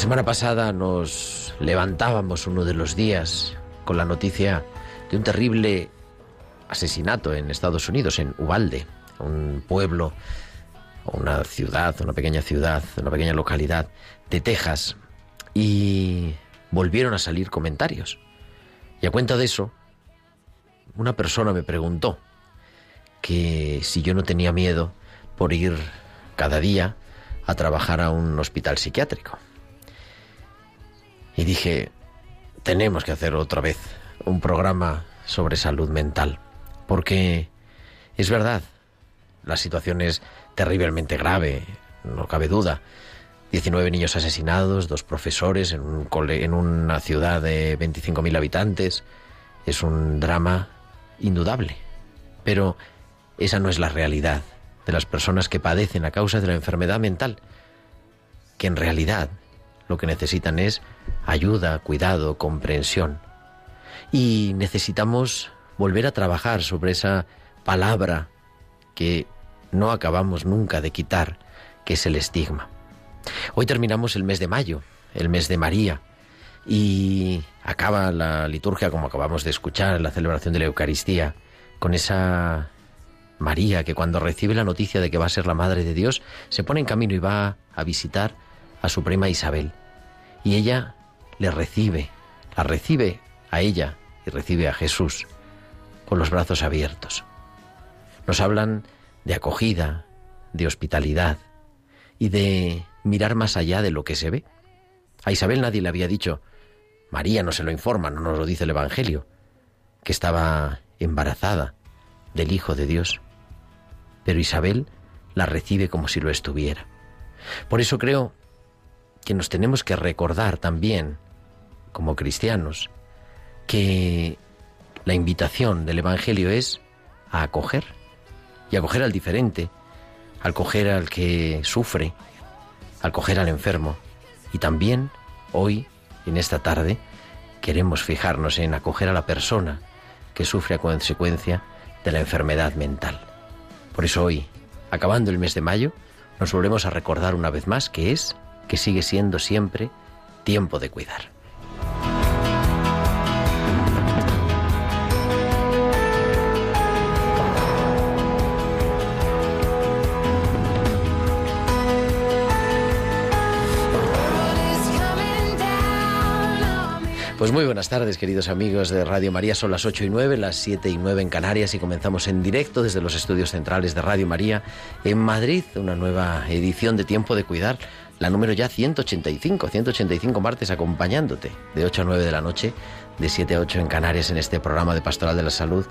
Semana pasada nos levantábamos uno de los días con la noticia de un terrible asesinato en Estados Unidos, en Uvalde, un pueblo, una ciudad, una pequeña ciudad, una pequeña localidad de Texas. Y volvieron a salir comentarios. Y a cuenta de eso, una persona me preguntó que si yo no tenía miedo por ir cada día a trabajar a un hospital psiquiátrico. Y dije, tenemos que hacer otra vez un programa sobre salud mental, porque es verdad, la situación es terriblemente grave, no cabe duda. 19 niños asesinados, dos profesores en, un cole- en una ciudad de 25.000 habitantes. Es un drama indudable. Pero esa no es la realidad de las personas que padecen a causa de la enfermedad mental, que en realidad lo que necesitan es ayuda, cuidado, comprensión. Y necesitamos volver a trabajar sobre esa palabra que no acabamos nunca de quitar, que es el estigma. Hoy terminamos el mes de mayo, el mes de María, y acaba la liturgia, como acabamos de escuchar, la celebración de la Eucaristía, con esa María que cuando recibe la noticia de que va a ser la Madre de Dios, se pone en camino y va a visitar a su prima Isabel. Y ella le recibe, la recibe a ella y recibe a Jesús con los brazos abiertos. Nos hablan de acogida, de hospitalidad y de mirar más allá de lo que se ve. A Isabel nadie le había dicho, María no se lo informa, no nos lo dice el Evangelio, que estaba embarazada del Hijo de Dios. Pero Isabel la recibe como si lo estuviera. Por eso creo que nos tenemos que recordar también, como cristianos, que la invitación del Evangelio es a acoger y acoger al diferente, al al que sufre, al al enfermo. Y también hoy, en esta tarde, queremos fijarnos en acoger a la persona que sufre a consecuencia de la enfermedad mental. Por eso hoy, acabando el mes de mayo, nos volvemos a recordar una vez más que es, que sigue siendo siempre, tiempo de cuidar. Pues muy buenas tardes, queridos amigos de Radio María. Son las 8 y 9, las 7 y 9 en Canarias y comenzamos en directo desde los estudios centrales de Radio María en Madrid, una nueva edición de Tiempo de Cuidar, la número ya 185, 185 martes acompañándote de 8 a 9 de la noche, de 7 a 8 en Canarias en este programa de Pastoral de la Salud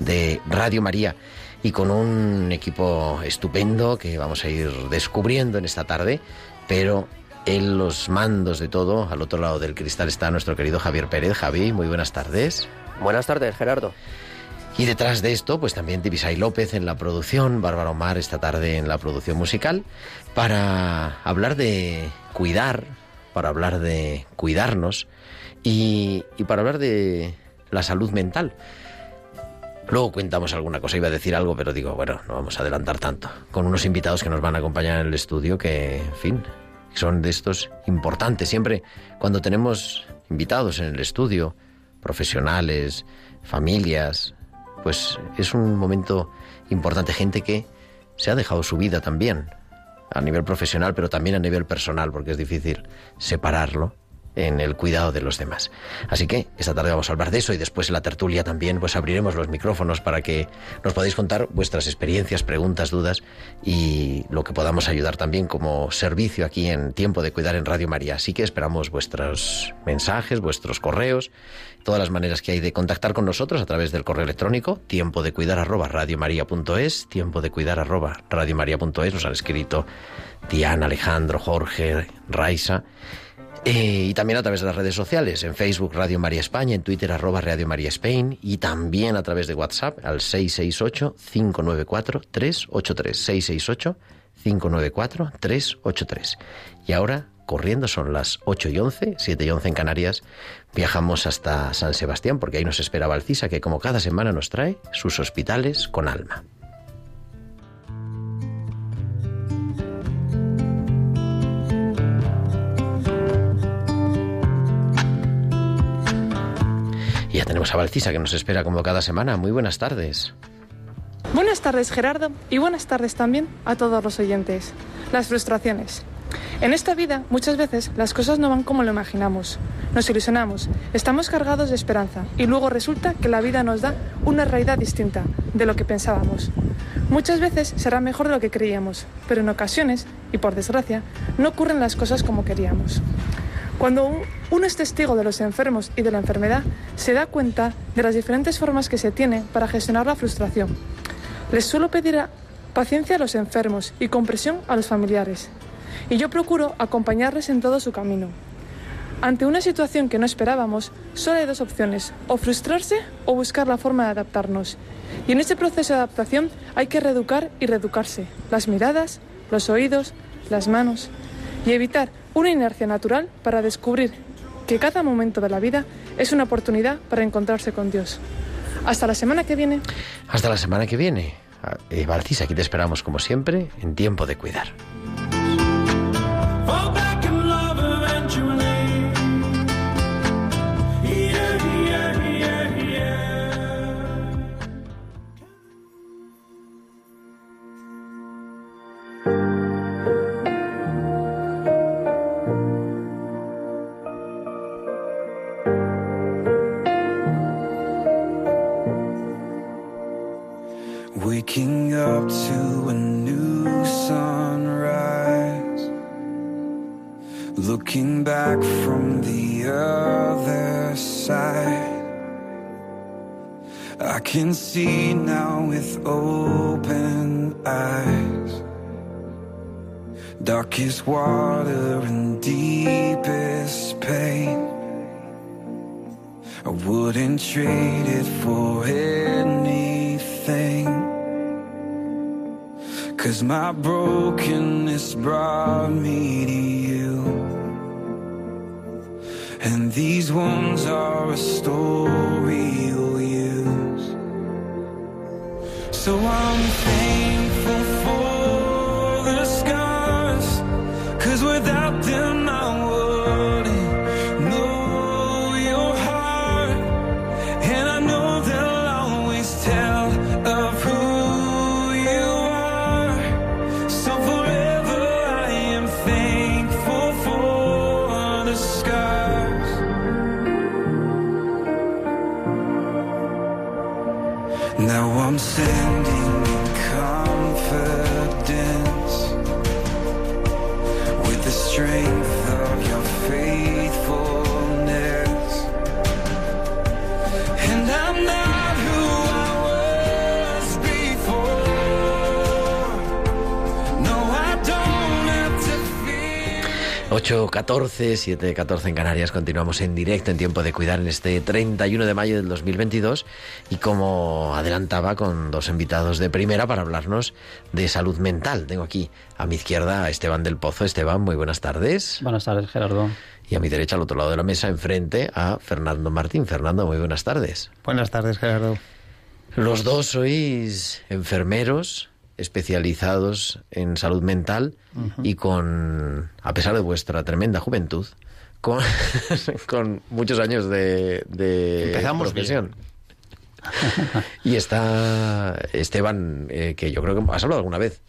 de Radio María y con un equipo estupendo que vamos a ir descubriendo en esta tarde, pero en los mandos de todo, al otro lado del cristal está nuestro querido Javier Pérez. Javi, muy buenas tardes. Buenas tardes, Gerardo. Y detrás de esto, pues también Tibisay López en la producción, Bárbara Omar esta tarde en la producción musical, para hablar de cuidar, para hablar de cuidarnos y, para hablar de la salud mental. Luego cuentamos alguna cosa, iba a decir algo, pero digo, bueno, no vamos a adelantar tanto. Con unos invitados que nos van a acompañar en el estudio que, en fin, son de estos importantes. Siempre cuando tenemos invitados en el estudio, profesionales, familias, pues es un momento importante. Gente que se ha dejado su vida también, a nivel profesional, pero también a nivel personal, porque es difícil separarlo en el cuidado de los demás. Así que esta tarde vamos a hablar de eso y después en la tertulia también pues abriremos los micrófonos para que nos podáis contar vuestras experiencias, preguntas, dudas y lo que podamos ayudar también como servicio aquí en Tiempo de Cuidar en Radio María. Así que esperamos vuestros mensajes, vuestros correos, todas las maneras que hay de contactar con nosotros a través del correo electrónico tiempo de cuidar arroba radiomaria.es, tiempo de cuidar arroba radiomaria.es, nos han escrito Diana, Alejandro, Jorge, Raisa eh, y también a través de las redes sociales, en Facebook Radio María España, en Twitter arroba Radio María Spain y también a través de WhatsApp al 668-594-383. 668-594-383. Y ahora, corriendo, son las 8 y 11, 7 y 11 en Canarias, viajamos hasta San Sebastián porque ahí nos espera Valcisa que como cada semana nos trae sus hospitales con alma. Tenemos a Valcisa que nos espera como cada semana. Muy buenas tardes. Buenas tardes Gerardo y buenas tardes también a todos los oyentes. Las frustraciones. En esta vida muchas veces las cosas no van como lo imaginamos. Nos ilusionamos, estamos cargados de esperanza y luego resulta que la vida nos da una realidad distinta de lo que pensábamos. Muchas veces será mejor de lo que creíamos, pero en ocasiones, y por desgracia, no ocurren las cosas como queríamos. Cuando uno es testigo de los enfermos y de la enfermedad, se da cuenta de las diferentes formas que se tiene para gestionar la frustración. Les suelo pedir paciencia a los enfermos y comprensión a los familiares. Y yo procuro acompañarles en todo su camino. Ante una situación que no esperábamos, solo hay dos opciones, o frustrarse o buscar la forma de adaptarnos. Y en este proceso de adaptación hay que reeducar y reeducarse, las miradas, los oídos, las manos, y evitar una inercia natural para descubrir que cada momento de la vida es una oportunidad para encontrarse con Dios. Hasta la semana que viene. Hasta la semana que viene. Eh, Valcisa, aquí te esperamos como siempre en tiempo de cuidar. Open eyes. Darkest water and deepest pain. I wouldn't trade it for anything. Cause my brokenness brought me to you. And these wounds are a story. So I'm thankful for 8.14, 7.14 en Canarias. Continuamos en directo en tiempo de cuidar en este 31 de mayo del 2022 y como adelantaba con dos invitados de primera para hablarnos de salud mental. Tengo aquí a mi izquierda a Esteban del Pozo. Esteban, muy buenas tardes. Buenas tardes, Gerardo. Y a mi derecha, al otro lado de la mesa, enfrente a Fernando Martín. Fernando, muy buenas tardes. Buenas tardes, Gerardo. Los dos sois enfermeros especializados en salud mental y con, a pesar de vuestra tremenda juventud, con, con muchos años de, de Empezamos profesión. y está Esteban, eh, que yo creo que has hablado alguna vez.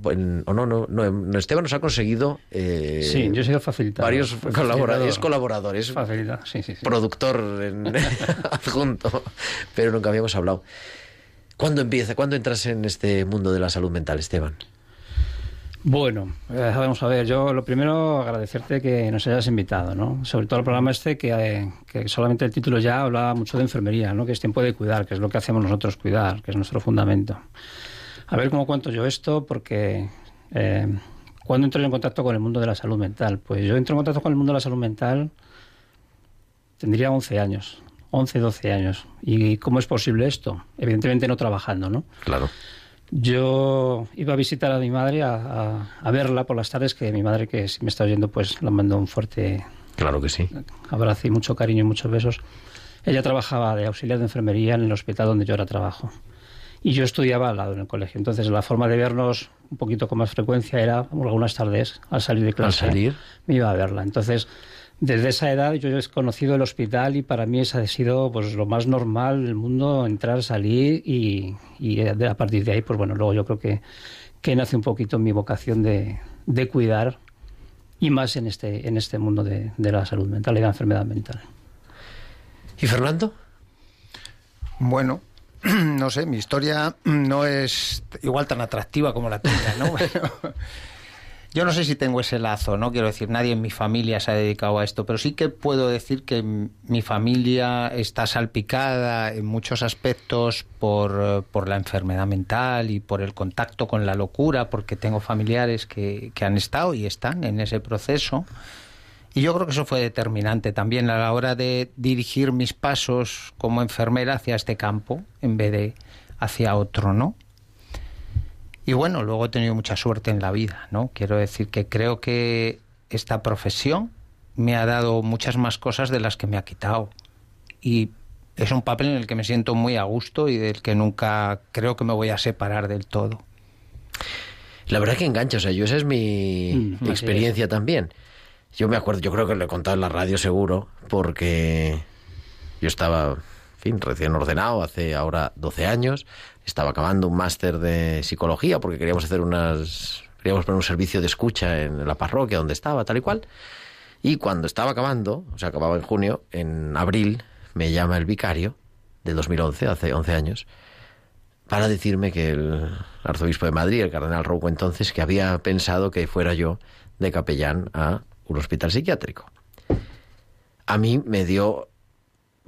Bueno, o no, no, no, Esteban nos ha conseguido eh, Sí, yo he sido facilitador. varios colaboradores, es colaborador, es Facilitador, sí, sí, sí. productor en- adjunto, pero nunca habíamos hablado. ¿Cuándo empieza? ¿Cuándo entras en este mundo de la salud mental, Esteban? Bueno, eh, vamos a ver, yo lo primero agradecerte que nos hayas invitado, ¿no? Sobre todo el programa este que, eh, que solamente el título ya hablaba mucho de enfermería, ¿no? Que es tiempo de cuidar, que es lo que hacemos nosotros, cuidar, que es nuestro fundamento. A ver cómo cuento yo esto, porque eh, ¿cuándo entro yo en contacto con el mundo de la salud mental? Pues yo entro en contacto con el mundo de la salud mental, tendría 11 años, 11, 12 años. ¿Y cómo es posible esto? Evidentemente no trabajando, ¿no? Claro. Yo iba a visitar a mi madre, a, a- a verla por las tardes, que mi madre, que si me está oyendo, pues le mando un fuerte Claro que sí. abrazo y mucho cariño y muchos besos. Ella trabajaba de auxiliar de enfermería en el hospital donde yo ahora trabajo. Y yo estudiaba al lado en el colegio. Entonces la forma de vernos un poquito con más frecuencia era algunas tardes, al salir de clase, salir. me iba a verla. Entonces, desde esa edad yo he conocido el hospital y para mí esa ha sido pues lo más normal del mundo, entrar, salir y, y a partir de ahí, pues bueno, luego yo creo que, que nace un poquito mi vocación de, de cuidar y más en este, en este mundo de, de la salud mental y de la enfermedad mental. ¿Y Fernando? Bueno, no sé, mi historia no es igual tan atractiva como la tuya, ¿no? Yo no sé si tengo ese lazo, no quiero decir, nadie en mi familia se ha dedicado a esto, pero sí que puedo decir que mi familia está salpicada en muchos aspectos por, por la enfermedad mental y por el contacto con la locura, porque tengo familiares que, que han estado y están en ese proceso. Y yo creo que eso fue determinante también a la hora de dirigir mis pasos como enfermera hacia este campo en vez de hacia otro, ¿no? Y bueno, luego he tenido mucha suerte en la vida, ¿no? Quiero decir que creo que esta profesión me ha dado muchas más cosas de las que me ha quitado. Y es un papel en el que me siento muy a gusto y del que nunca creo que me voy a separar del todo. La verdad que engancha, o sea, yo esa es mi Mm, experiencia también. Yo me acuerdo, yo creo que lo he contado en la radio seguro, porque yo estaba, recién ordenado hace ahora 12 años, estaba acabando un máster de psicología porque queríamos hacer unas, queríamos poner un servicio de escucha en la parroquia donde estaba, tal y cual. Y cuando estaba acabando, o sea, acababa en junio, en abril, me llama el vicario del 2011, hace 11 años, para decirme que el arzobispo de Madrid, el cardenal Rouco entonces, que había pensado que fuera yo de capellán a un hospital psiquiátrico. A mí me dio,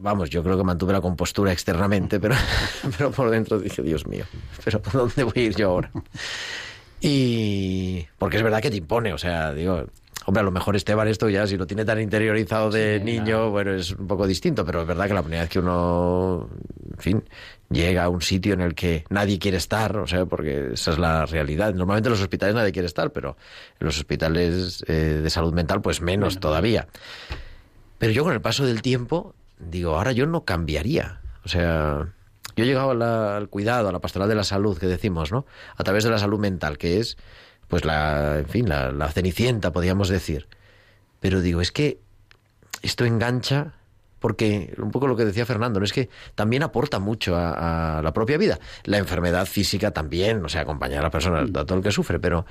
vamos, yo creo que mantuve la compostura externamente, pero, pero por dentro dije, Dios mío, pero ¿por dónde voy a ir yo ahora? Y porque es verdad que te impone, o sea, digo, hombre, a lo mejor Esteban esto ya si lo tiene tan interiorizado de Sí, niño, claro. bueno, es un poco distinto, pero es verdad que la primera vez que uno, en fin, llega a un sitio en el que nadie quiere estar, o sea, porque esa es la realidad. Normalmente en los hospitales nadie quiere estar, pero en los hospitales eh, de salud mental, pues menos Bueno. todavía. Pero yo con el paso del tiempo, digo, ahora yo no cambiaría. O sea, yo he llegado la- al cuidado, a la pastoral de la salud, que decimos, ¿no? A través de la salud mental, que es, pues, la, en fin, la, la cenicienta, podríamos decir. Pero digo, es que esto engancha porque un poco lo que decía Fernando, ¿no? es que también aporta mucho a, a la propia vida. La enfermedad física también, o sea, acompañar a la persona, a todo el que sufre, pero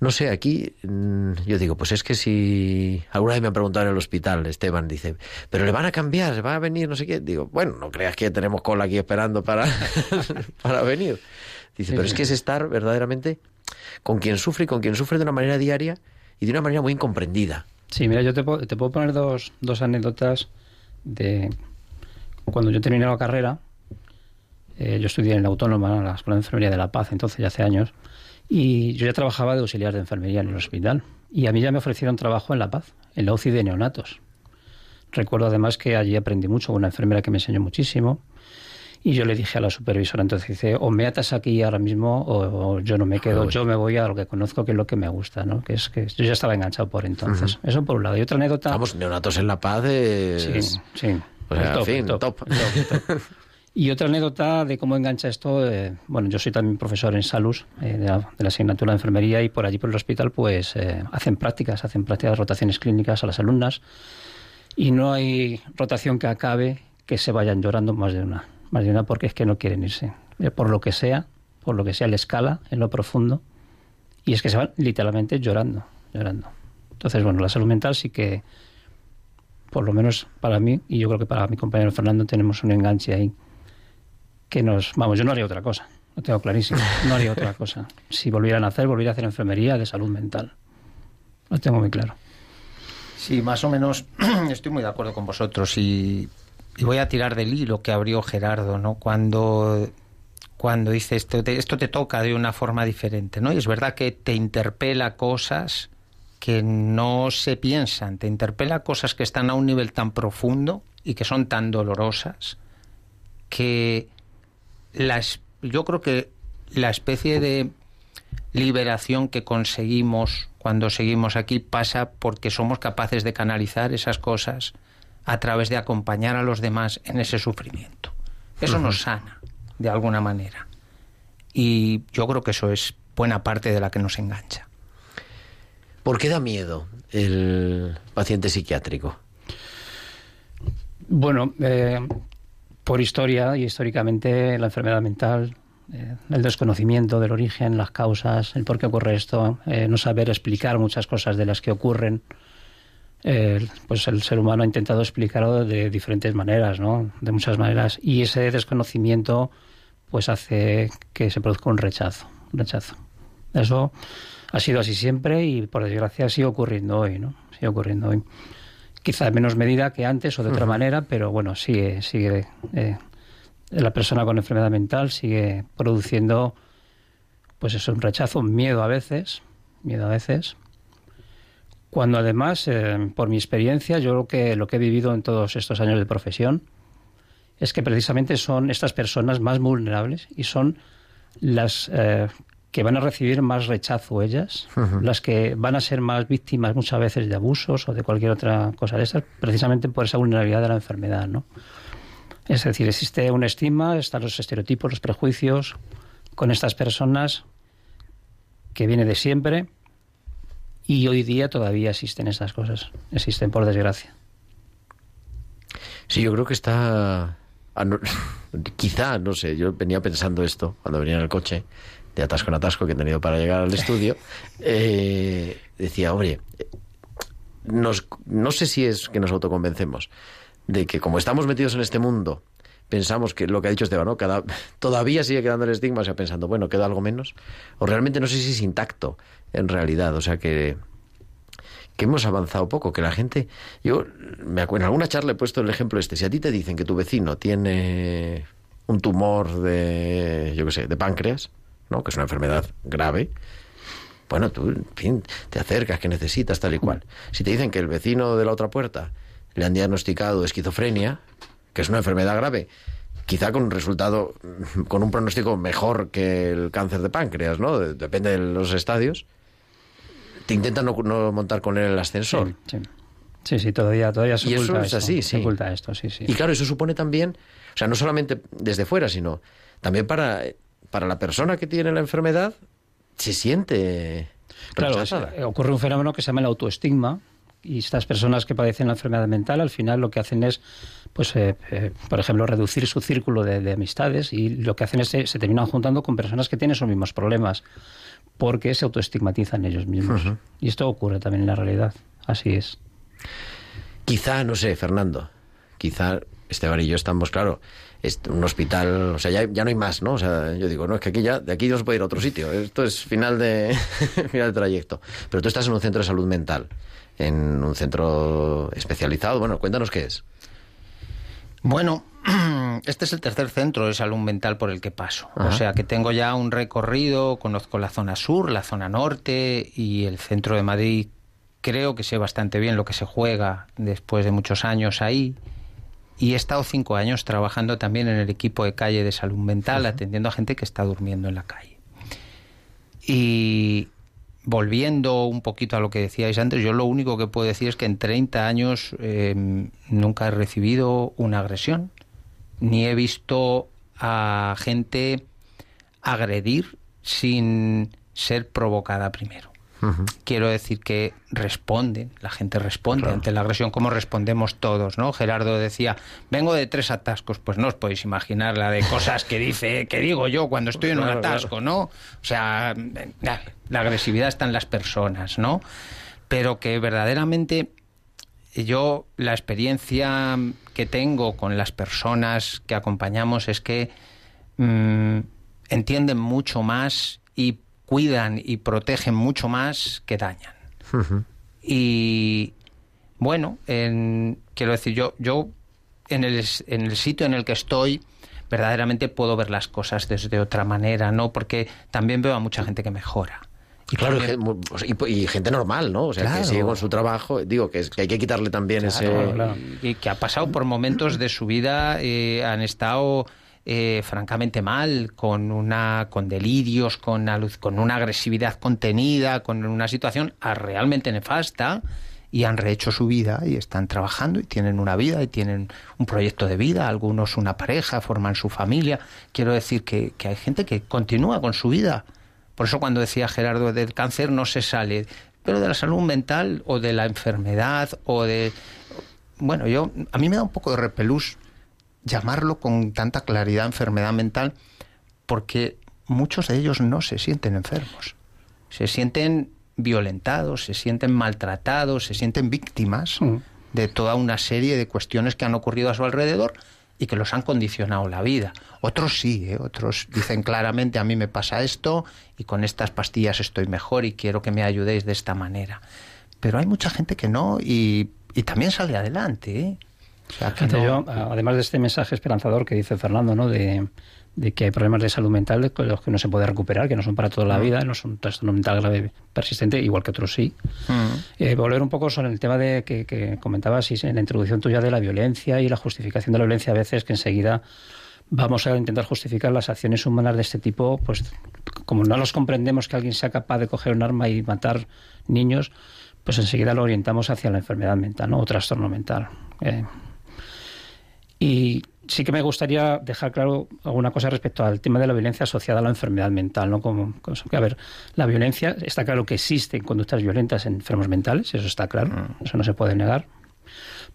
no sé, aquí mm, yo digo, pues es que si alguna vez me han preguntado en el hospital, Esteban dice, pero le van a cambiar, va a venir, no sé qué. Digo, bueno, no creas que tenemos cola aquí esperando para, para venir. Dice, pero es que es estar verdaderamente con quien sufre y con quien sufre de una manera diaria y de una manera muy incomprendida. Sí, mira, yo te, puedo- te puedo poner dos, dos anécdotas de cuando yo terminé la carrera. eh, yo estudié en la Autónoma, en la Escuela de Enfermería de La Paz, entonces ya hace años, y yo ya trabajaba de auxiliar de enfermería en el hospital. Y a mí ya me ofrecieron trabajo en La Paz, en la UCI de neonatos. Recuerdo además que allí aprendí mucho, una enfermera que me enseñó muchísimo. Y yo le dije a la supervisora, entonces dice, o me atas aquí ahora mismo o, o yo no me quedo, voy. yo me voy a lo que conozco, que es lo que me gusta, ¿no? Que es que yo ya estaba enganchado por entonces. Eso por un lado. Y otra anécdota... Vamos, neonatos en La Paz es... Sí, sí. O sea, fin, top. top. Y otra anécdota de cómo engancha esto, eh, bueno, yo soy también profesor en Salus, eh, de, la, de, la, asignatura de enfermería, y por allí por el hospital pues eh, hacen prácticas, hacen prácticas, rotaciones clínicas a las alumnas, y no hay rotación que acabe que se vayan llorando más de una, más de una porque es que no quieren irse, eh, por lo que sea, por lo que sea la escala, en lo profundo, y es que se van literalmente llorando, llorando. Entonces, bueno, la salud mental sí que, por lo menos para mí, y yo creo que para mi compañero Fernando, tenemos un enganche ahí que nos... Vamos, yo no haría otra cosa, lo tengo clarísimo, no haría otra cosa. Si volvieran a hacer, volvería a hacer enfermería de salud mental. Lo tengo muy claro. Sí, más o menos estoy muy de acuerdo con vosotros y, y voy a tirar del hilo que abrió Gerardo, ¿no? Cuando cuando dice esto te, esto te toca de una forma diferente, ¿no? Y es verdad que te interpela cosas que no se piensan, te interpela cosas que están a un nivel tan profundo y que son tan dolorosas que las, yo creo que la especie de liberación que conseguimos cuando seguimos aquí pasa porque somos capaces de canalizar esas cosas a través de acompañar a los demás en ese sufrimiento. Eso uh -huh. nos sana, de alguna manera. Y yo creo que eso es buena parte de la que nos engancha. ¿Por qué da miedo el paciente psiquiátrico? Bueno, eh, por historia y históricamente la enfermedad mental, eh, el desconocimiento del origen, las causas, el por qué ocurre esto, eh, no saber explicar muchas cosas de las que ocurren, pues el ser humano ha intentado explicarlo de diferentes maneras, ¿no? De muchas maneras. Y ese desconocimiento pues hace que se produzca un rechazo, rechazo. Eso ha sido así siempre y por desgracia sigue ocurriendo hoy, ¿no? Sigue ocurriendo hoy. Quizá en menos medida que antes o de otra uh -huh. manera, pero bueno, sigue, sigue. Eh, la persona con enfermedad mental sigue produciendo, pues eso, un rechazo, un miedo a veces, miedo a veces. Cuando además, eh, por mi experiencia, yo creo que lo que he vivido en todos estos años de profesión es que precisamente son estas personas más vulnerables y son las eh, que van a recibir más rechazo ellas, uh -huh. las que van a ser más víctimas muchas veces de abusos o de cualquier otra cosa de estas, precisamente por esa vulnerabilidad de la enfermedad, ¿no? Es decir, existe un estigma, están los estereotipos, los prejuicios con estas personas que viene de siempre y hoy día todavía existen estas cosas, existen por desgracia. Sí, yo creo que está quizá, no sé, yo venía pensando esto cuando venía en el coche, de atasco en atasco que he tenido para llegar al estudio, eh, decía, oye, nos, no sé si es que nos autoconvencemos de que como estamos metidos en este mundo, pensamos que lo que ha dicho Esteban, ¿no? Cada, todavía sigue quedando el estigma, o sea, pensando, bueno, queda algo menos, o realmente no sé si es intacto en realidad, o sea que que hemos avanzado poco, que la gente... Yo me acuerdo, en alguna charla he puesto el ejemplo este, si a ti te dicen que tu vecino tiene un tumor de, yo qué sé, de páncreas, ¿no? que es una enfermedad grave, bueno, tú, en fin, te acercas, que necesitas, tal y cual. Si te dicen que el vecino de la otra puerta le han diagnosticado esquizofrenia, que es una enfermedad grave, quizá con un resultado, con un pronóstico mejor que el cáncer de páncreas, ¿no? Depende de los estadios te intentan no, no, montar con él el ascensor. Sí, sí. sí, sí todavía, todavía se y oculta eso es esto, así, se sí. oculta esto, sí, sí. Y claro, eso supone también, o sea, no solamente desde fuera, sino también para, para la persona que tiene la enfermedad, se siente Claro, es, ocurre un fenómeno que se llama el autoestigma, y estas personas que padecen la enfermedad mental al final lo que hacen es, pues, eh, eh, por ejemplo, reducir su círculo de, de, amistades y lo que hacen es se, se terminan juntando con personas que tienen esos mismos problemas porque se autoestigmatizan ellos mismos. Uh -huh. Y esto ocurre también en la realidad. Así es. Quizá, no sé, Fernando, quizá Esteban y yo estamos, claro, es un hospital, o sea, ya, ya no hay más, ¿no? O sea, yo digo, no, es que aquí ya, de aquí no se puede ir a otro sitio, esto es final de, final de trayecto. Pero tú estás en un centro de salud mental, en un centro especializado, bueno, cuéntanos qué es. Bueno, este es el tercer centro de salud mental por el que paso. Ajá. O sea que tengo ya un recorrido, conozco la zona sur, la zona norte y el centro de Madrid. Creo que sé bastante bien lo que se juega después de muchos años ahí. Y he estado cinco años trabajando también en el equipo de calle de salud mental, atendiendo a gente que está durmiendo en la calle. Y volviendo un poquito a lo que decíais antes, yo lo único que puedo decir es que en 30 años eh, nunca he recibido una agresión ni he visto a gente agredir sin ser provocada primero. Quiero decir que responden, la gente responde ante la agresión, como respondemos todos, ¿no? Gerardo decía, vengo de tres atascos, pues no os podéis imaginar la de cosas que dice, que digo yo cuando estoy en un atasco, ¿no? O sea, la, la agresividad está en las personas, ¿no? Pero que verdaderamente yo la experiencia que tengo con las personas que acompañamos es que mm, entienden mucho más y cuidan y protegen mucho más que dañan. Y bueno, en- quiero decir, yo, yo en, el, en el sitio en el que estoy, verdaderamente puedo ver las cosas desde otra manera, ¿no? Porque también veo a mucha gente que mejora. Y claro, también- y, gente normal, ¿no? O sea, Claro. que sigue con su trabajo. Digo, que, es, que hay que quitarle también ese... Claro, claro. Y que ha pasado por momentos de su vida, eh, han estado eh, francamente mal, con una con delirios, con, con una agresividad contenida, con una situación realmente nefasta, y han rehecho su vida y están trabajando y tienen una vida y tienen un proyecto de vida, algunos una pareja, forman su familia. Quiero decir que, que hay gente que continúa con su vida. Por eso cuando decía Gerardo del cáncer no se sale, pero de la salud mental o de la enfermedad o de bueno, yo a mí me da un poco de repelús llamarlo con tanta claridad enfermedad mental porque muchos de ellos no se sienten enfermos. Se sienten violentados, se sienten maltratados, se sienten víctimas Mm. de toda una serie de cuestiones que han ocurrido a su alrededor y que los han condicionado la vida. Otros sí, ¿eh? otros dicen claramente a mí me pasa esto y con estas pastillas estoy mejor y quiero que me ayudéis de esta manera. Pero hay mucha gente que no y, y también sale adelante. ¿eh? O sea, que Fíjate, no- yo, además de este mensaje esperanzador que dice Fernando, ¿no? De, de que hay problemas de salud mental de los que no se puede recuperar, que no son para toda la vida, no son un trastorno mental grave persistente, igual que otros sí. Mm. Eh, volver un poco sobre el tema de que, que comentabas en la introducción tuya de la violencia y la justificación de la violencia a veces que enseguida vamos a intentar justificar las acciones humanas de este tipo, pues como no los comprendemos que alguien sea capaz de coger un arma y matar niños, pues enseguida lo orientamos hacia la enfermedad mental, ¿no? O trastorno mental. Eh, y sí que me gustaría dejar claro alguna cosa respecto al tema de la violencia asociada a la enfermedad mental, ¿no? Como, como- a ver, la violencia, está claro que existen conductas violentas en enfermos mentales, eso está claro, eso no se puede negar.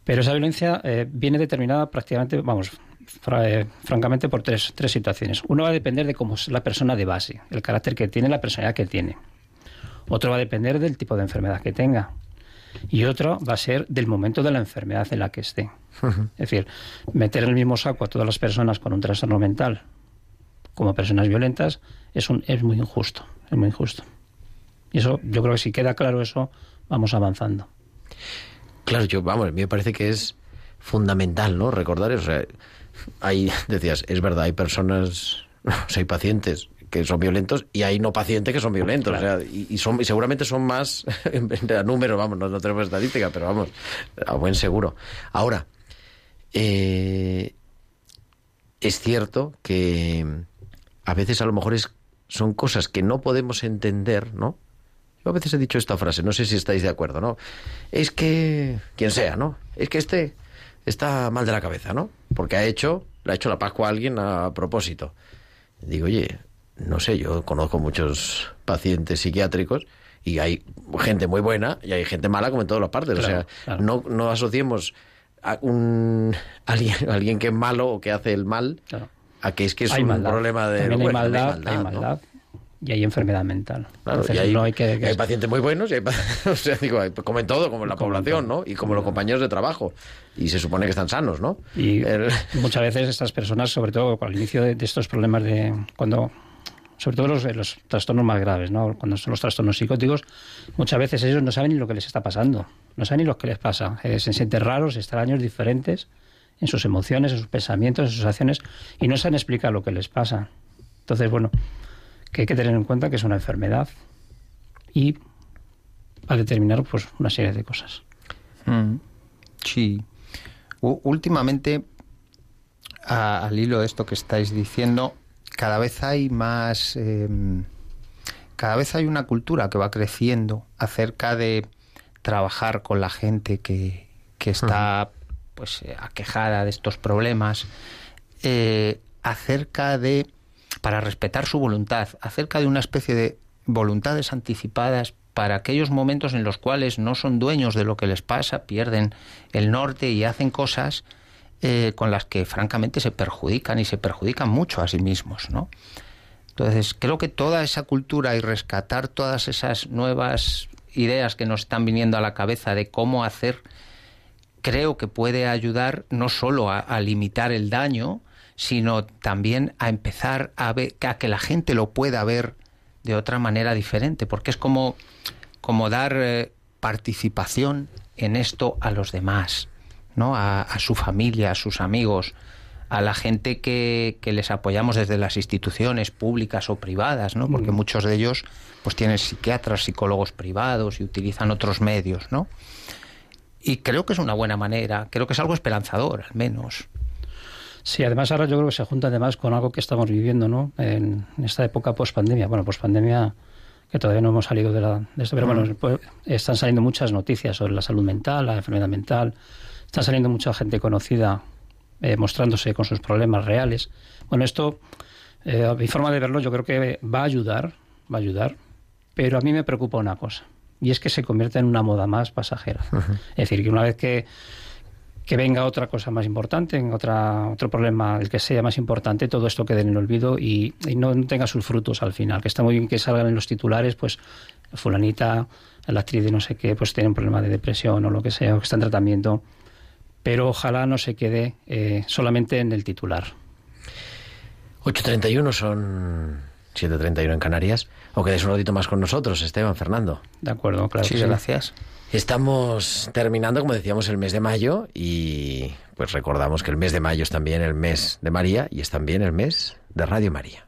Pero esa violencia eh, viene determinada prácticamente, vamos, fra- eh, francamente por tres, tres situaciones. Uno va a depender de cómo es la persona de base, el carácter que tiene, la personalidad que tiene. Otro va a depender del tipo de enfermedad que tenga. Y otro va a ser del momento de la enfermedad en la que esté. Es decir, meter en el mismo saco a todas las personas con un trastorno mental como personas violentas es, un, es muy injusto. Es muy injusto. Y eso, yo creo que si queda claro eso, vamos avanzando. Claro, yo, vamos, a mí me parece que es fundamental, ¿no? Recordar, o sea, hay, decías, es verdad, hay personas, o sea, hay pacientes que son violentos y hay no pacientes que son violentos, o sea, y, y son, y seguramente son más, en a número, vamos, no, no tenemos estadística, pero vamos, a buen seguro. Ahora, eh, es cierto que a veces a lo mejor es, son cosas que no podemos entender, ¿no? Yo a veces he dicho esta frase, no sé si estáis de acuerdo, ¿no? Es que, quien sea, ¿no? Es que este está mal de la cabeza, ¿no? Porque ha hecho, le ha hecho la Pascua a alguien a propósito. Digo, oye, no sé, yo conozco muchos pacientes psiquiátricos y hay gente muy buena y hay gente mala como en todas las partes. Claro, o sea, claro. no, no asociemos a un alguien, alguien que es malo o que hace el mal Claro. a que es que es hay un maldad. problema de hay bueno, maldad, hay ¿no? maldad y hay enfermedad mental. Claro, Entonces, y hay, no hay que, y hay pacientes muy buenos, y hay, o sea, digo, como en todo, como en la Como población, todo. ¿no? Y como los compañeros de trabajo. Y se supone que están sanos, ¿no? Y El- muchas veces estas personas, sobre todo al inicio de, de estos problemas de cuando sobre todo los, los trastornos más graves, ¿no? Cuando son los trastornos psicóticos, muchas veces ellos no saben ni lo que les está pasando, no saben ni lo que les pasa, Eh, se sienten raros, extraños, diferentes en sus emociones, en sus pensamientos, en sus acciones y no saben explicar lo que les pasa. Entonces, bueno, que hay que tener en cuenta que es una enfermedad y va a determinar pues una serie de cosas. Mm, Sí. Últimamente, al hilo de esto que estáis diciendo, cada vez hay más. eh, cada vez hay una cultura que va creciendo acerca de trabajar con la gente que, que está pues eh, aquejada de estos problemas. eh, acerca de, para respetar su voluntad, acerca de una especie de voluntades anticipadas para aquellos momentos en los cuales no son dueños de lo que les pasa, pierden el norte y hacen cosas eh, con las que francamente se perjudican y se perjudican mucho a sí mismos, ¿no? Entonces, creo que toda esa cultura y rescatar todas esas nuevas ideas que nos están viniendo a la cabeza de cómo hacer, creo que puede ayudar no solo a, limitar el daño, sino también a empezar a ver a que la gente lo pueda ver de otra manera diferente, porque es como, como dar eh, participación en esto a los demás, ¿no? A, a, su familia, a sus amigos, a la gente que, que, les apoyamos desde las instituciones públicas o privadas, ¿no? Porque mm. muchos de ellos pues tienen psiquiatras, psicólogos privados y utilizan otros medios, ¿no? Y creo que es una buena manera, creo que es algo esperanzador, al menos. Sí, además ahora yo creo que se junta además con algo que estamos viviendo, ¿no? En esta época post-pandemia. Bueno, post-pandemia que todavía no hemos salido de, la, de esto, pero bueno, pues, están saliendo muchas noticias sobre la salud mental, la enfermedad mental. Está saliendo mucha gente conocida eh, mostrándose con sus problemas reales. Bueno, esto, eh, a mi forma de verlo, yo creo que va a ayudar, va a ayudar, pero a mí me preocupa una cosa, y es que se convierta en una moda más pasajera. Uh -huh. Es decir, que una vez que que venga otra cosa más importante, en otra, otro problema, el que sea más importante, todo esto quede en el olvido y, y no, no, tenga sus frutos al final. Que está muy bien que salgan en los titulares, pues fulanita, la actriz de no sé qué, pues tiene un problema de depresión o lo que sea, o que está en tratamiento, pero ojalá no se quede eh, solamente en el titular. 8.31 son 7.31 en Canarias. O quedes un ratito más con nosotros, Esteban, Fernando. De acuerdo, claro. Sí, sí. gracias. Estamos terminando, como decíamos, el mes de mayo y pues recordamos que el mes de mayo es también el mes de María y es también el mes de Radio María.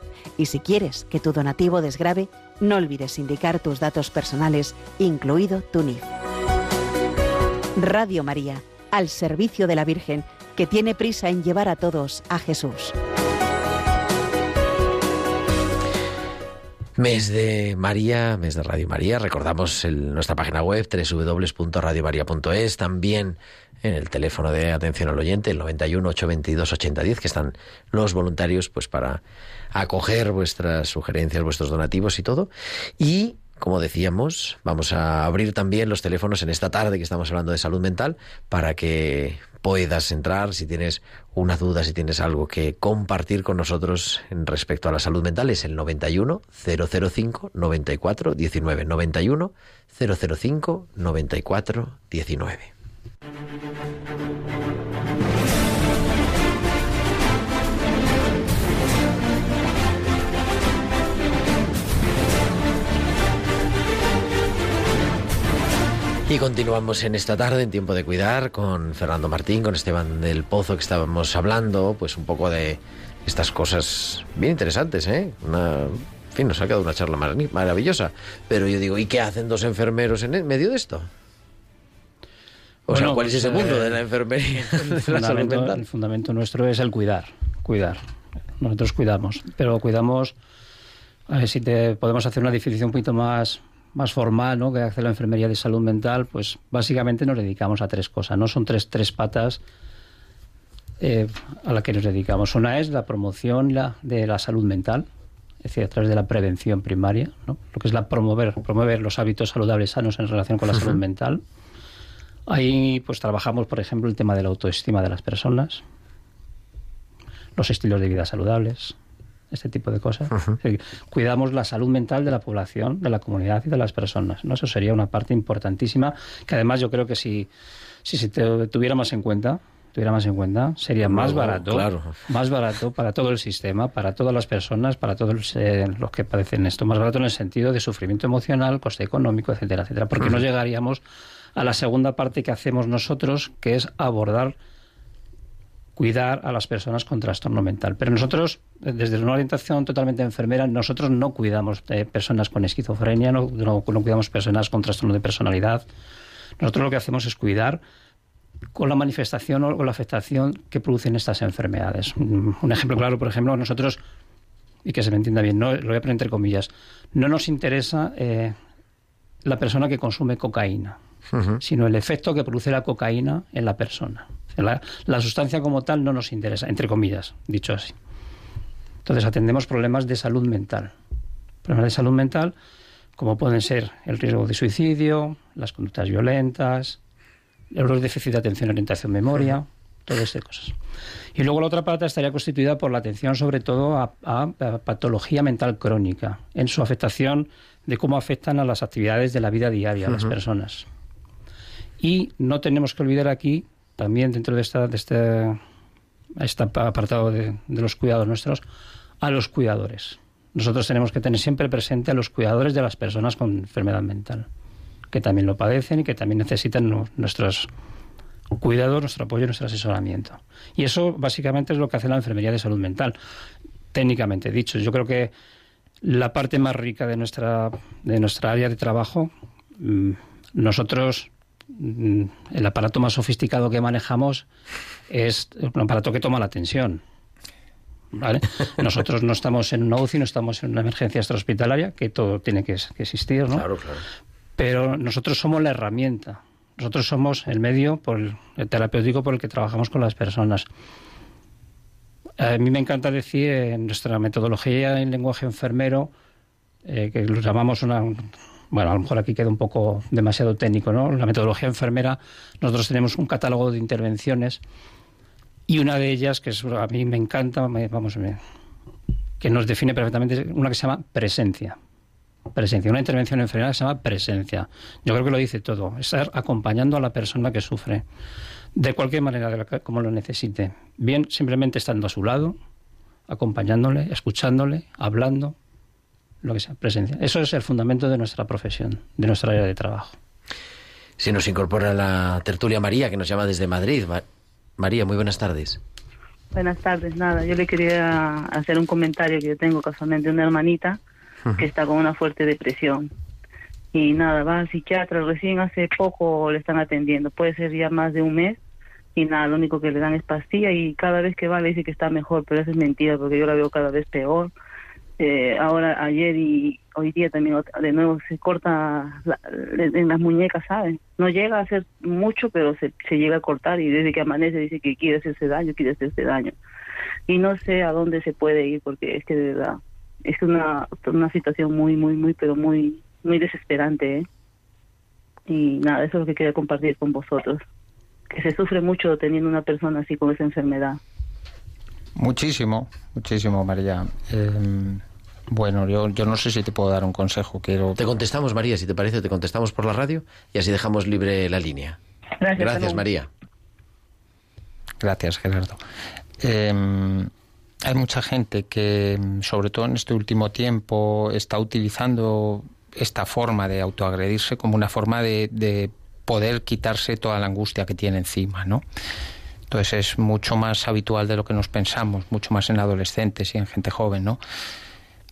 Y si quieres que tu donativo desgrave, no olvides indicar tus datos personales, incluido tu NIF. Radio María, al servicio de la Virgen, que tiene prisa en llevar a todos a Jesús. Mes de María, mes de Radio María. Recordamos nuestra página web www.radiomaria.es, también en el teléfono de atención al oyente, el 91 822 8010, que están los voluntarios pues para acoger vuestras sugerencias, vuestros donativos y todo. Y como decíamos, vamos a abrir también los teléfonos en esta tarde que estamos hablando de salud mental para que puedas entrar si tienes una duda, si tienes algo que compartir con nosotros en respecto a la salud mental. Es el 91 005 94 19. 91 005 94 19. Y continuamos en esta tarde en Tiempo de Cuidar con Fernando Martín, con Esteban del Pozo, que estábamos hablando pues un poco de estas cosas bien interesantes, ¿eh? Una, en fin, nos ha quedado una charla maravillosa. Pero yo digo, ¿y qué hacen dos enfermeros en medio de esto? O bueno, sea, ¿cuál es ese mundo de la enfermería? El, el, fundamento, el fundamento nuestro es el cuidar, cuidar. Nosotros cuidamos, pero cuidamos, a ver si te podemos hacer una definición un poquito más más formal, ¿no? que hace la enfermería de salud mental, pues básicamente nos dedicamos a tres cosas, ¿no? Son tres, tres patas eh, a las que nos dedicamos. Una es la promoción la, de la salud mental, es decir, a través de la prevención primaria, ¿no? lo que es la promover, promover los hábitos saludables sanos en relación con la salud mental. Ahí pues trabajamos, por ejemplo, el tema de la autoestima de las personas, los estilos de vida saludables, este tipo de cosas. Cuidamos la salud mental de la población, de la comunidad y de las personas. ¿no? Eso sería una parte importantísima que además yo creo que si, si se te tuviera más en cuenta, tuviera más en cuenta, sería más barato, claro. más barato para todo el sistema, para todas las personas, para todos los, eh, los que padecen esto, más barato en el sentido de sufrimiento emocional, coste económico, etcétera, etcétera, porque no llegaríamos a la segunda parte que hacemos nosotros, que es abordar cuidar a las personas con trastorno mental. Pero nosotros, desde una orientación totalmente enfermera, nosotros no cuidamos de personas con esquizofrenia, no, no, no cuidamos personas con trastorno de personalidad. Nosotros lo que hacemos es cuidar con la manifestación o la afectación que producen estas enfermedades. Un un ejemplo claro, por ejemplo, nosotros, y que se me entienda bien, no, lo voy a poner entre comillas, no nos interesa eh, la persona que consume cocaína, sino el efecto que produce la cocaína en la persona. La, la sustancia como tal no nos interesa, entre comillas, dicho así. Entonces atendemos problemas de salud mental. Problemas de salud mental como pueden ser el riesgo de suicidio, las conductas violentas, los déficits de atención, orientación, memoria, todas estas cosas. Y luego la otra pata estaría constituida por la atención sobre todo a, a- a patología mental crónica, en su afectación de cómo afectan a las actividades de la vida diaria a las personas. Y no tenemos que olvidar aquí, también dentro de, esta, de este, este apartado de, de los cuidados nuestros, a los cuidadores. Nosotros tenemos que tener siempre presente a los cuidadores de las personas con enfermedad mental, que también lo padecen y que también necesitan nu- nuestros cuidados, nuestro apoyo, nuestro asesoramiento. Y eso básicamente es lo que hace la enfermería de salud mental, técnicamente dicho. Yo creo que la parte más rica de nuestra, de nuestra área de trabajo, mm, nosotros, el aparato más sofisticado que manejamos es un aparato que toma la tensión. ¿vale? Nosotros no estamos en una UCI, no estamos en una emergencia extrahospitalaria, que todo tiene que, que existir, ¿no? Claro, claro. pero nosotros somos la herramienta. Nosotros somos el medio por el, el terapéutico por el que trabajamos con las personas. A mí me encanta decir en nuestra metodología en lenguaje enfermero, eh, que lo llamamos una... Bueno, a lo mejor aquí queda un poco demasiado técnico, ¿no? La metodología enfermera, nosotros tenemos un catálogo de intervenciones y una de ellas, que a mí me encanta, me- vamos, me- que nos define perfectamente, una que se llama presencia. Presencia, una intervención enfermera que se llama presencia. Yo creo que lo dice todo. Estar acompañando a la persona que sufre, de cualquier manera, de la como lo necesite. Bien, simplemente estando a su lado, acompañándole, escuchándole, hablando, lo que sea, presencia. Eso es el fundamento de nuestra profesión, de nuestra área de trabajo. Se nos incorpora la tertulia María, que nos llama desde Madrid. Ma- María, muy buenas tardes. Buenas tardes, nada, yo le quería hacer un comentario que yo tengo casualmente una hermanita que está con una fuerte depresión y nada, va al psiquiatra, recién hace poco le están atendiendo, puede ser ya más de un mes y nada, lo único que le dan es pastilla y cada vez que va le dice que está mejor, pero eso es mentira porque yo la veo cada vez peor. Eh, ahora, ayer y hoy día también de nuevo se corta la- en las muñecas, ¿saben? No llega a hacer mucho, pero se, llega a cortar y desde que amanece dice que quiere hacerse daño, quiere hacerse daño. Y no sé a dónde se puede ir porque es que de verdad es una, una situación muy, muy, muy, pero muy, muy desesperante, ¿eh? Y nada, eso es lo que quería compartir con vosotros. Que se sufre mucho teniendo una persona así con esa enfermedad. Muchísimo, muchísimo, María. Eh, bueno, yo, yo no sé si te puedo dar un consejo. Quiero. Te contestamos, María, si te parece, te contestamos por la radio y así dejamos libre la línea. Gracias. María. Gracias, Gerardo. Eh, hay mucha gente que, sobre todo en este último tiempo, está utilizando esta forma de autoagredirse como una forma de, de poder quitarse toda la angustia que tiene encima, ¿no? Entonces es mucho más habitual de lo que nos pensamos, mucho más en adolescentes y en gente joven, ¿no?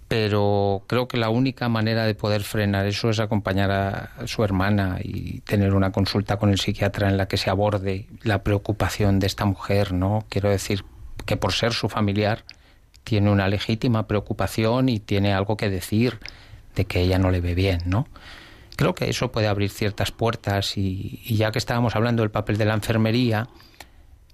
Pero creo que la única manera de poder frenar eso es acompañar a su hermana y tener una consulta con el psiquiatra en la que se aborde la preocupación de esta mujer, ¿no? Quiero decir que por ser su familiar tiene una legítima preocupación y tiene algo que decir de que ella no le ve bien, ¿no? creo que eso puede abrir ciertas puertas y, y ya que estábamos hablando del papel de la enfermería,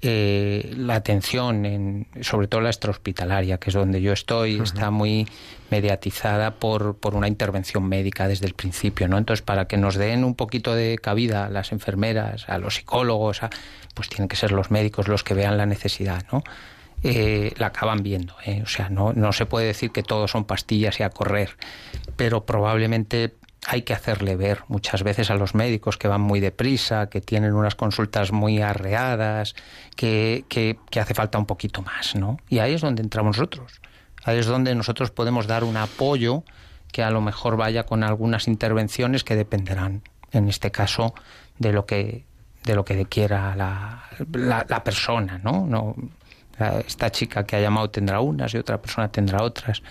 eh, la atención, en, sobre todo la extrahospitalaria, que es donde yo estoy, está muy mediatizada por, por una intervención médica desde el principio, ¿no? Entonces, para que nos den un poquito de cabida a las enfermeras, a los psicólogos, a- pues tienen que ser los médicos los que vean la necesidad, ¿no? Eh, la acaban viendo, ¿eh? O sea, no, no se puede decir que todo son pastillas y a correr, pero probablemente hay que hacerle ver muchas veces a los médicos que van muy deprisa, que tienen unas consultas muy arreadas, que, que, que hace falta un poquito más, ¿no? Y ahí es donde entramos nosotros. Ahí es donde nosotros podemos dar un apoyo que a lo mejor vaya con algunas intervenciones que dependerán, en este caso, de lo que de lo que quiera la, la, la persona, ¿no? no esta chica que ha llamado tendrá unas y otra persona tendrá otras.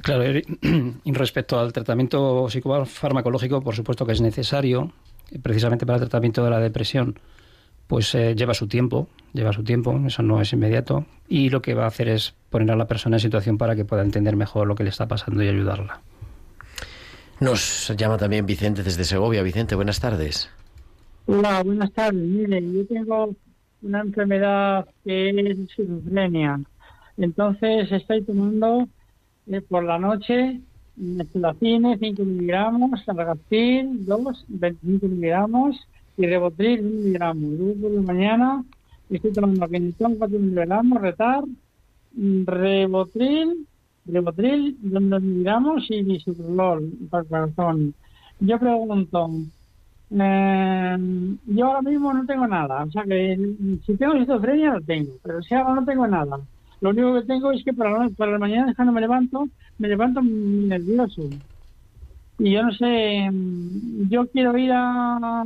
Claro, y respecto al tratamiento psicofarmacológico, por supuesto que es necesario, eh, precisamente para el tratamiento de la depresión, pues eh, lleva su tiempo, lleva su tiempo, eso no es inmediato, y lo que va a hacer es poner a la persona en situación para que pueda entender mejor lo que le está pasando y ayudarla. Nos llama también Vicente desde Segovia. Vicente, buenas tardes. Hola, buenas tardes. Mire, yo tengo una enfermedad que es esquizofrenia. Entonces estoy tomando eh, por la noche methylacine 5 miligramos, Largastil 2, 25 miligramos y Revotril 1 miligramos. Luego por la mañana estoy tomando Kenetón 4 miligramos, Retar, Revotril, Revotril 2 miligramos y Bisoprolol para el corazón. Yo pregunto, eh, yo ahora mismo no tengo nada, o sea que si tengo esquizofrenia lo tengo, pero si ahora no tengo nada. Lo único que tengo es que para la, para la mañana cuando me levanto, me levanto nervioso. Y yo no sé, mm, yo quiero ir a,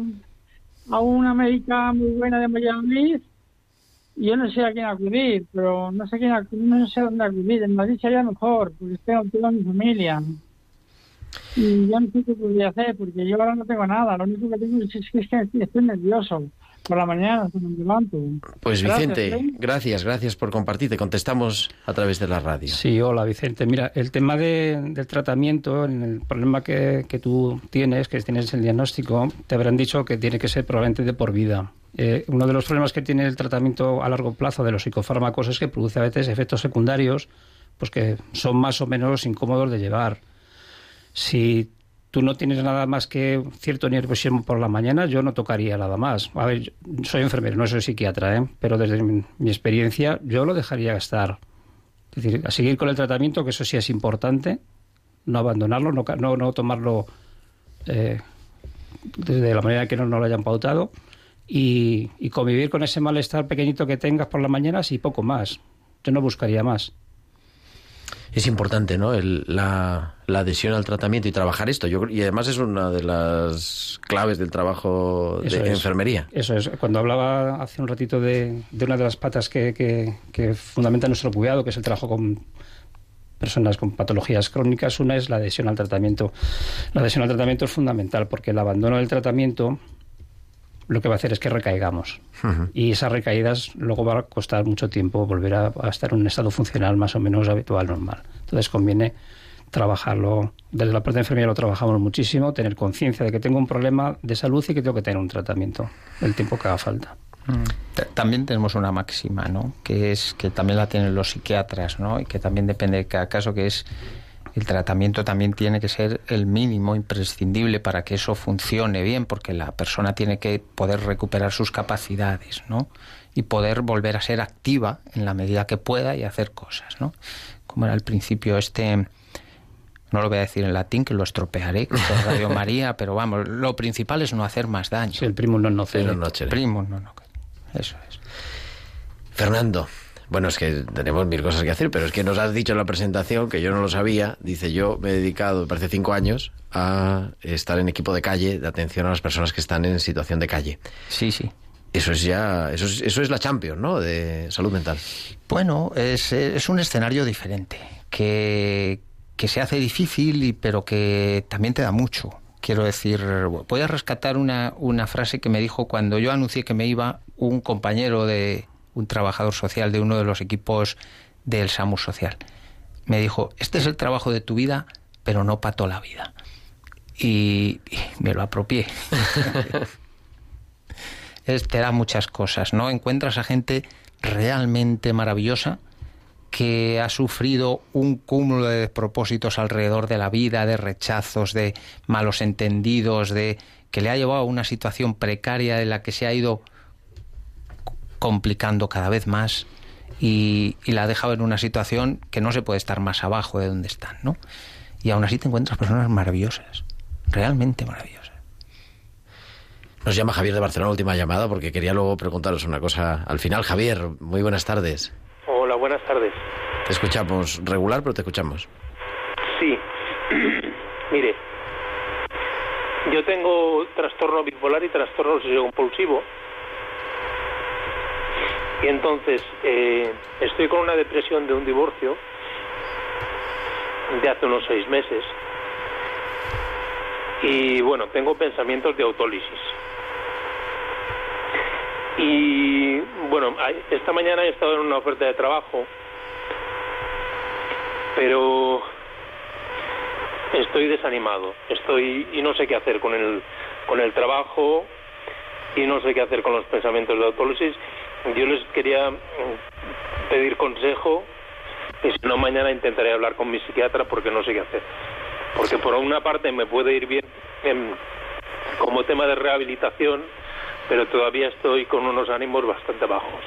a una médica muy buena de Valladolid y yo no sé a quién acudir, pero no sé quién no sé dónde acudir. En Madrid sería mejor, porque tengo toda mi familia. Y yo no sé qué podría hacer, porque yo ahora no tengo nada. Lo único que tengo es que estoy nervioso por la mañana me levanto. Pues Gracias, Vicente, ¿eh? gracias, gracias por compartir. Te contestamos a través de la radio. Sí, hola Vicente. Mira, el tema de- del tratamiento, en el problema que, que tú tienes, que tienes el diagnóstico, te habrán dicho que tiene que ser probablemente de por vida. Eh, uno de los problemas que tiene el tratamiento a largo plazo de los psicofármacos es que produce a veces efectos secundarios pues que son más o menos incómodos de llevar. Si tú no tienes nada más que cierto nerviosismo por la mañana, yo no tocaría nada más. A ver, soy enfermero, no soy psiquiatra, ¿eh? pero desde mi, experiencia yo lo dejaría gastar. Es decir, a seguir con el tratamiento, que eso sí es importante, no abandonarlo, no, no, no tomarlo eh, desde la manera que no, lo hayan pautado y, convivir con ese malestar pequeñito que tengas por las mañanas y poco más. Yo no buscaría más. Es importante, ¿no? La, la adhesión al tratamiento y trabajar esto. Yo, y además es una de las claves del trabajo de Eso es. enfermería. Eso es. Cuando hablaba hace un ratito de, de una de las patas que, que, que fundamenta nuestro cuidado, que es el trabajo con personas con patologías crónicas, una es la adhesión al tratamiento. La adhesión al tratamiento es fundamental porque el abandono del tratamiento lo que va a hacer es que recaigamos. Y esas recaídas luego va a costar mucho tiempo volver a, a estar en un estado funcional más o menos habitual, normal. Entonces conviene trabajarlo. Desde la parte de enfermería lo trabajamos muchísimo, tener conciencia de que tengo un problema de salud y que tengo que tener un tratamiento el tiempo que haga falta. Ta- También tenemos una máxima, ¿no? Que es que también la tienen los psiquiatras, ¿no? Y que también depende de cada caso, que es el tratamiento también tiene que ser el mínimo imprescindible para que eso funcione bien, porque la persona tiene que poder recuperar sus capacidades, ¿no? Y poder volver a ser activa en la medida que pueda y hacer cosas, ¿no? Como era al principio este no lo voy a decir en latín que lo estropearé, que es Radio María, pero vamos, lo principal es no hacer más daño. Sí, el primo no no chere. Primo no, no. Eso es. Fernando, bueno, es que tenemos mil cosas que hacer, pero es que nos has dicho en la presentación, que yo no lo sabía, dice yo me he dedicado, parece cinco años, a estar en equipo de calle, de atención a las personas que están en situación de calle. Sí, sí. Eso es ya, eso es, eso es la Champions, ¿no? De salud mental. Bueno, es, es un escenario diferente, que, que se hace difícil, y, pero que también te da mucho. Quiero decir, voy a rescatar una, una frase que me dijo cuando yo anuncié que me iba un compañero de un trabajador social de uno de los equipos del SAMU Social. Me dijo, este es el trabajo de tu vida, pero no para toda la vida. y, y me lo apropié. es, te da muchas cosas, ¿no? Encuentras a gente realmente maravillosa que ha sufrido un cúmulo de despropósitos alrededor de la vida, de rechazos, de malos entendidos, de que le ha llevado a una situación precaria de la que se ha ido complicando cada vez más y, y la ha dejado en una situación que no se puede estar más abajo de donde están, ¿no? Y aún así te encuentras personas maravillosas, realmente maravillosas. Nos llama Javier de Barcelona, última llamada, porque quería luego preguntaros una cosa al final. Javier, muy buenas tardes. Hola, buenas tardes. Te escuchamos regular, pero te escuchamos. Sí. Mire, yo tengo trastorno bipolar y trastorno obsesivo compulsivo. Y entonces eh, estoy con una depresión de un divorcio de hace unos seis meses. Y bueno, tengo pensamientos de autólisis. Y bueno, esta mañana he estado en una oferta de trabajo, pero estoy desanimado. Estoy y no sé qué hacer con el con el trabajo y no sé qué hacer con los pensamientos de autólisis. Yo les quería pedir consejo y si no mañana intentaré hablar con mi psiquiatra porque no sé qué hacer. Porque por una parte me puede ir bien em, como tema de rehabilitación, pero todavía estoy con unos ánimos bastante bajos.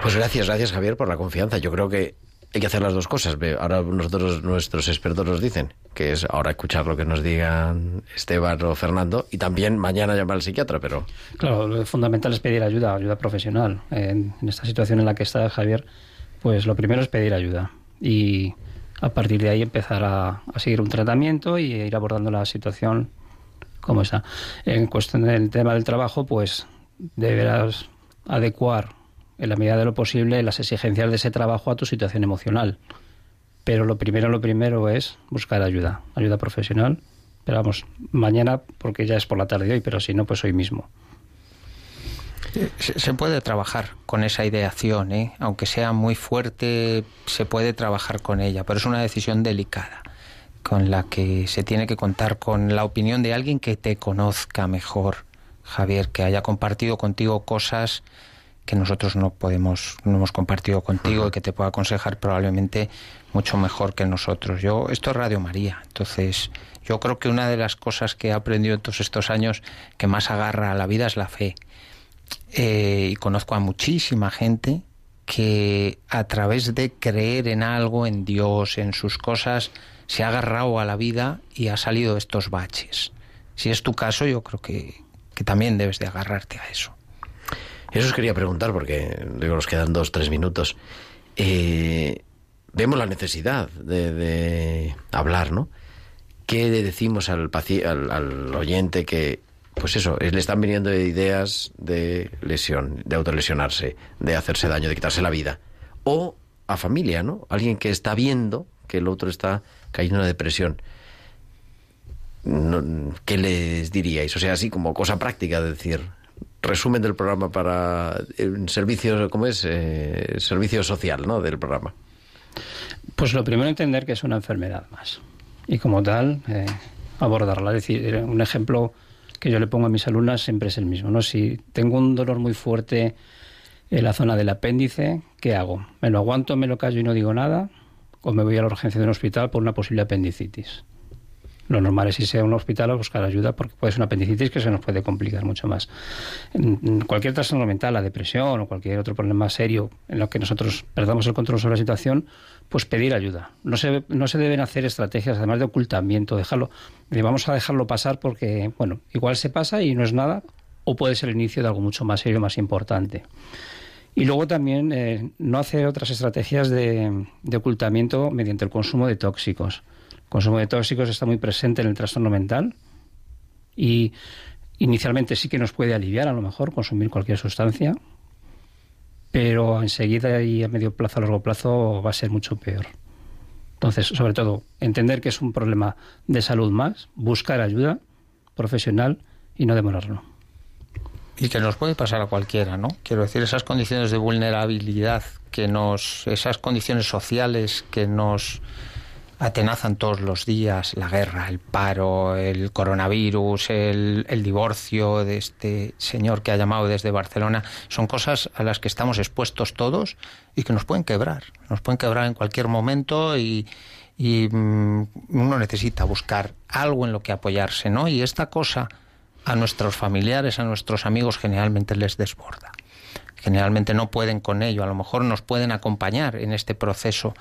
Pues gracias, gracias Javier por la confianza. Yo creo que hay que hacer las dos cosas. Ahora nosotros, nuestros expertos nos dicen que es ahora escuchar lo que nos digan Esteban o Fernando y también mañana llamar al psiquiatra, pero Claro, lo fundamental es pedir ayuda, ayuda profesional. En, en esta situación en la que está Javier, pues lo primero es pedir ayuda y a partir de ahí empezar a, a seguir un tratamiento y ir abordando la situación como está. En cuestión del tema del trabajo, pues deberás adecuar en la medida de lo posible las exigencias de ese trabajo a tu situación emocional. Pero lo primero, lo primero es buscar ayuda, ayuda profesional. Pero vamos, mañana, porque ya es por la tarde hoy, pero si no, pues hoy mismo. Se, puede trabajar con esa ideación, ¿eh? aunque sea muy fuerte, se puede trabajar con ella, pero es una decisión delicada, con la que se tiene que contar con la opinión de alguien que te conozca mejor, Javier, que haya compartido contigo cosas que nosotros no podemos, no hemos compartido contigo y que te pueda aconsejar probablemente mucho mejor que nosotros. Yo, esto es Radio María, entonces yo creo que una de las cosas que he aprendido en todos estos años que más agarra a la vida es la fe. Eh, y conozco a muchísima gente que a través de creer en algo, en Dios, en sus cosas, se ha agarrado a la vida y ha salido de estos baches. Si es tu caso, yo creo que, que también debes de agarrarte a eso. Eso os quería preguntar, porque digo, nos quedan dos, tres minutos. Eh, vemos la necesidad de, hablar, ¿no? ¿Qué le decimos al, al, al oyente que, pues eso, eh, le están viniendo ideas de lesión, de autolesionarse, de hacerse daño, de quitarse la vida? O a familia, ¿no? Alguien que está viendo que el otro está cayendo en una depresión. ¿Qué les diríais? O sea, así como cosa práctica, de decir, resumen del programa para el servicio, ¿cómo es? Eh, servicio social, ¿no? Del programa. Pues lo primero entender que es una enfermedad más. Y como tal, eh, abordarla. Es decir, un ejemplo que yo le pongo a mis alumnas siempre es el mismo. ¿no? Si tengo un dolor muy fuerte en la zona del apéndice, ¿qué hago? ¿Me lo aguanto, me lo callo y no digo nada? ¿O me voy a la urgencia de un hospital por una posible apendicitis? Lo normal es irse a un hospital a buscar ayuda porque puede ser una apendicitis que se nos puede complicar mucho más. Cualquier trastorno mental, la depresión o cualquier otro problema serio en lo que nosotros perdamos el control sobre la situación, pues pedir ayuda. No se, no se deben hacer estrategias, además de ocultamiento, dejarlo, de vamos a dejarlo pasar porque, bueno, igual se pasa y no es nada, o puede ser el inicio de algo mucho más serio, más importante. Y luego también eh, no hacer otras estrategias de, de ocultamiento mediante el consumo de tóxicos. Consumo de tóxicos está muy presente en el trastorno mental y inicialmente sí que nos puede aliviar a lo mejor consumir cualquier sustancia, pero enseguida y a medio plazo, a largo plazo va a ser mucho peor. Entonces, sobre todo, entender que es un problema de salud más, buscar ayuda profesional y no demorarlo. Y que nos puede pasar a cualquiera, ¿no? Quiero decir, esas condiciones de vulnerabilidad que nos, esas condiciones sociales que nos atenazan todos los días, la guerra, el paro, el coronavirus, el, divorcio de este señor que ha llamado desde Barcelona, son cosas a las que estamos expuestos todos y que nos pueden quebrar, nos pueden quebrar en cualquier momento y, y mm, uno necesita buscar algo en lo que apoyarse, ¿no? Y esta cosa a nuestros familiares, a nuestros amigos generalmente les desborda. Generalmente no pueden con ello, a lo mejor nos pueden acompañar en este proceso,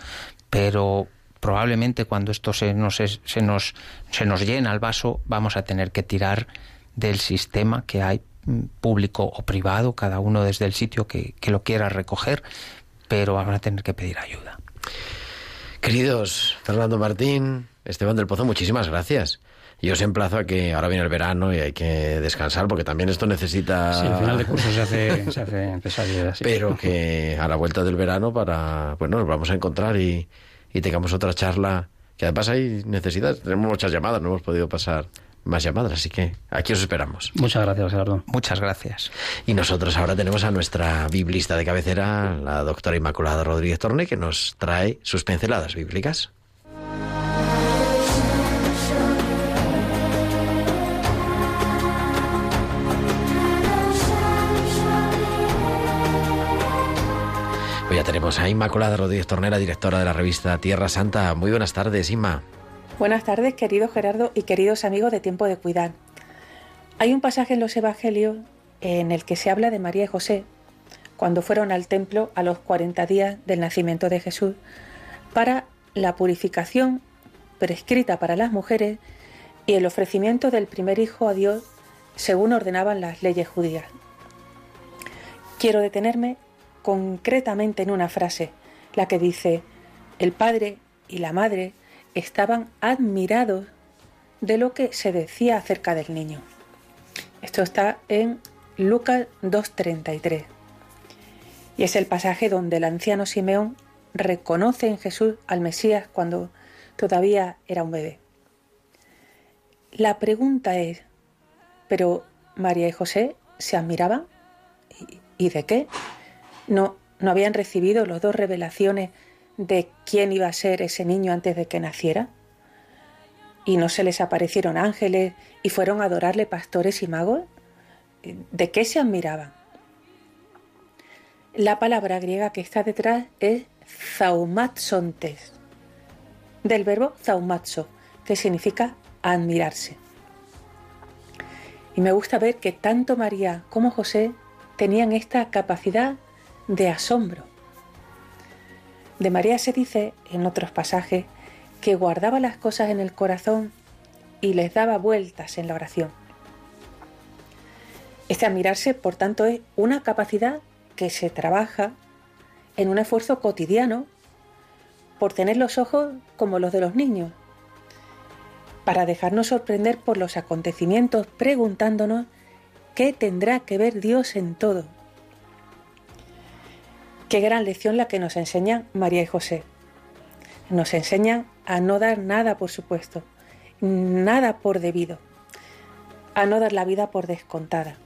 pero probablemente cuando esto se nos, se nos, se nos llena el vaso vamos a tener que tirar del sistema que hay mm, público o privado, cada uno desde el sitio que, que lo quiera recoger, pero van a tener que pedir ayuda. Queridos Fernando Martín, Esteban del Pozo, muchísimas gracias. Yo os emplazo a que ahora viene el verano y hay que descansar porque también esto necesita... Sí, al final de curso se hace, se hace pesadilla. Sí. Pero que a la vuelta del verano para... Bueno, nos vamos a encontrar y, y tengamos otra charla que además hay necesidad. Tenemos muchas llamadas, no hemos podido pasar más llamadas, así que aquí os esperamos. Muchas gracias, Gerardo. Muchas gracias. Y nosotros ahora tenemos a nuestra biblista de cabecera, la doctora Inmaculada Rodríguez Torne, que nos trae sus pinceladas bíblicas. Ya tenemos a Inmaculada Rodríguez Tornera, directora de la revista Tierra Santa. Muy buenas tardes, Inma. Buenas tardes, querido Gerardo y queridos amigos de Tiempo de Cuidar. Hay un pasaje en los Evangelios en el que se habla de María y José, cuando fueron al templo a los 40 días del nacimiento de Jesús, para la purificación prescrita para las mujeres y el ofrecimiento del primer hijo a Dios según ordenaban las leyes judías. Quiero detenerme concretamente en una frase, la que dice, el padre y la madre estaban admirados de lo que se decía acerca del niño. Esto está en Lucas 2.33. Y es el pasaje donde el anciano Simeón reconoce en Jesús al Mesías cuando todavía era un bebé. La pregunta es, ¿pero María y José se admiraban? ¿Y, de qué? ¿No, ¿No habían recibido los dos revelaciones de quién iba a ser ese niño antes de que naciera? ¿Y no se les aparecieron ángeles y fueron a adorarle pastores y magos? ¿De qué se admiraban? La palabra griega que está detrás es zaumatsontes, del verbo zaumatso, que significa admirarse. Y me gusta ver que tanto María como José tenían esta capacidad de asombro. De María se dice, en otros pasajes, que guardaba las cosas en el corazón y les daba vueltas en la oración. Este admirarse, por tanto, es una capacidad que se trabaja en un esfuerzo cotidiano por tener los ojos como los de los niños, para dejarnos sorprender por los acontecimientos preguntándonos qué tendrá que ver Dios en todo Qué gran lección la que nos enseñan María y José. Nos enseñan a no dar nada por supuesto, nada por debido, a no dar la vida por descontada,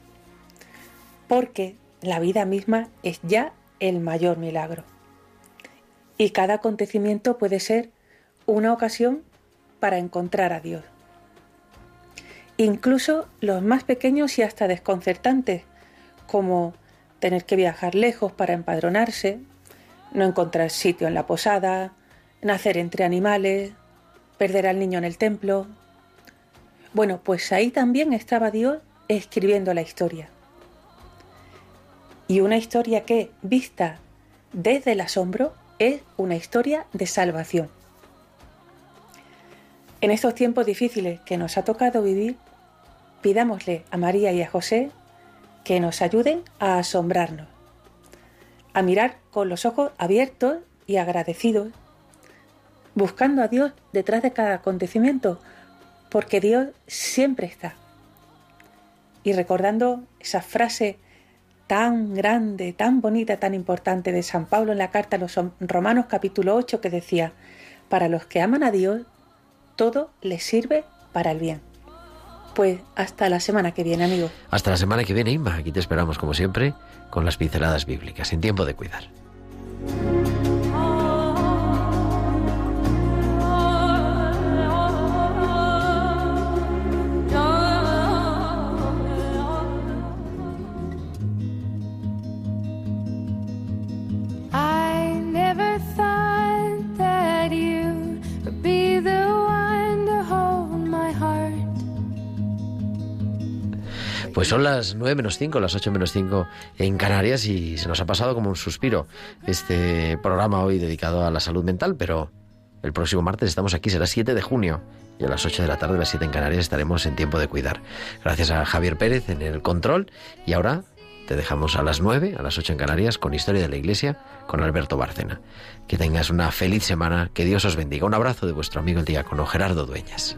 porque la vida misma es ya el mayor milagro. Y cada acontecimiento puede ser una ocasión para encontrar a Dios. Incluso los más pequeños y hasta desconcertantes, como tener que viajar lejos para empadronarse, no encontrar sitio en la posada, nacer entre animales, perder al niño en el templo. Bueno, pues ahí también estaba Dios escribiendo la historia. Y una historia que, vista desde el asombro, es una historia de salvación. En estos tiempos difíciles que nos ha tocado vivir, pidámosle a María y a José que nos ayuden a asombrarnos, a mirar con los ojos abiertos y agradecidos, buscando a Dios detrás de cada acontecimiento, porque Dios siempre está. Y recordando esa frase tan grande, tan bonita, tan importante de San Pablo en la carta a los Romanos capítulo 8 que decía, para los que aman a Dios, todo les sirve para el bien. Pues hasta la semana que viene, amigo. Hasta la semana que viene, Inma. Aquí te esperamos, como siempre, con las pinceladas bíblicas, en tiempo de cuidar. Son las 9 menos 5, las 8 menos 5 en Canarias y se nos ha pasado como un suspiro este programa hoy dedicado a la salud mental, pero el próximo martes estamos aquí, será 7 de junio y a las 8 de la tarde, a las 7 en Canarias, estaremos en tiempo de cuidar. Gracias a Javier Pérez en el control y ahora te dejamos a las 9, a las 8 en Canarias con Historia de la Iglesia con Alberto Bárcena. Que tengas una feliz semana, que Dios os bendiga. Un abrazo de vuestro amigo el diácono Gerardo Dueñas.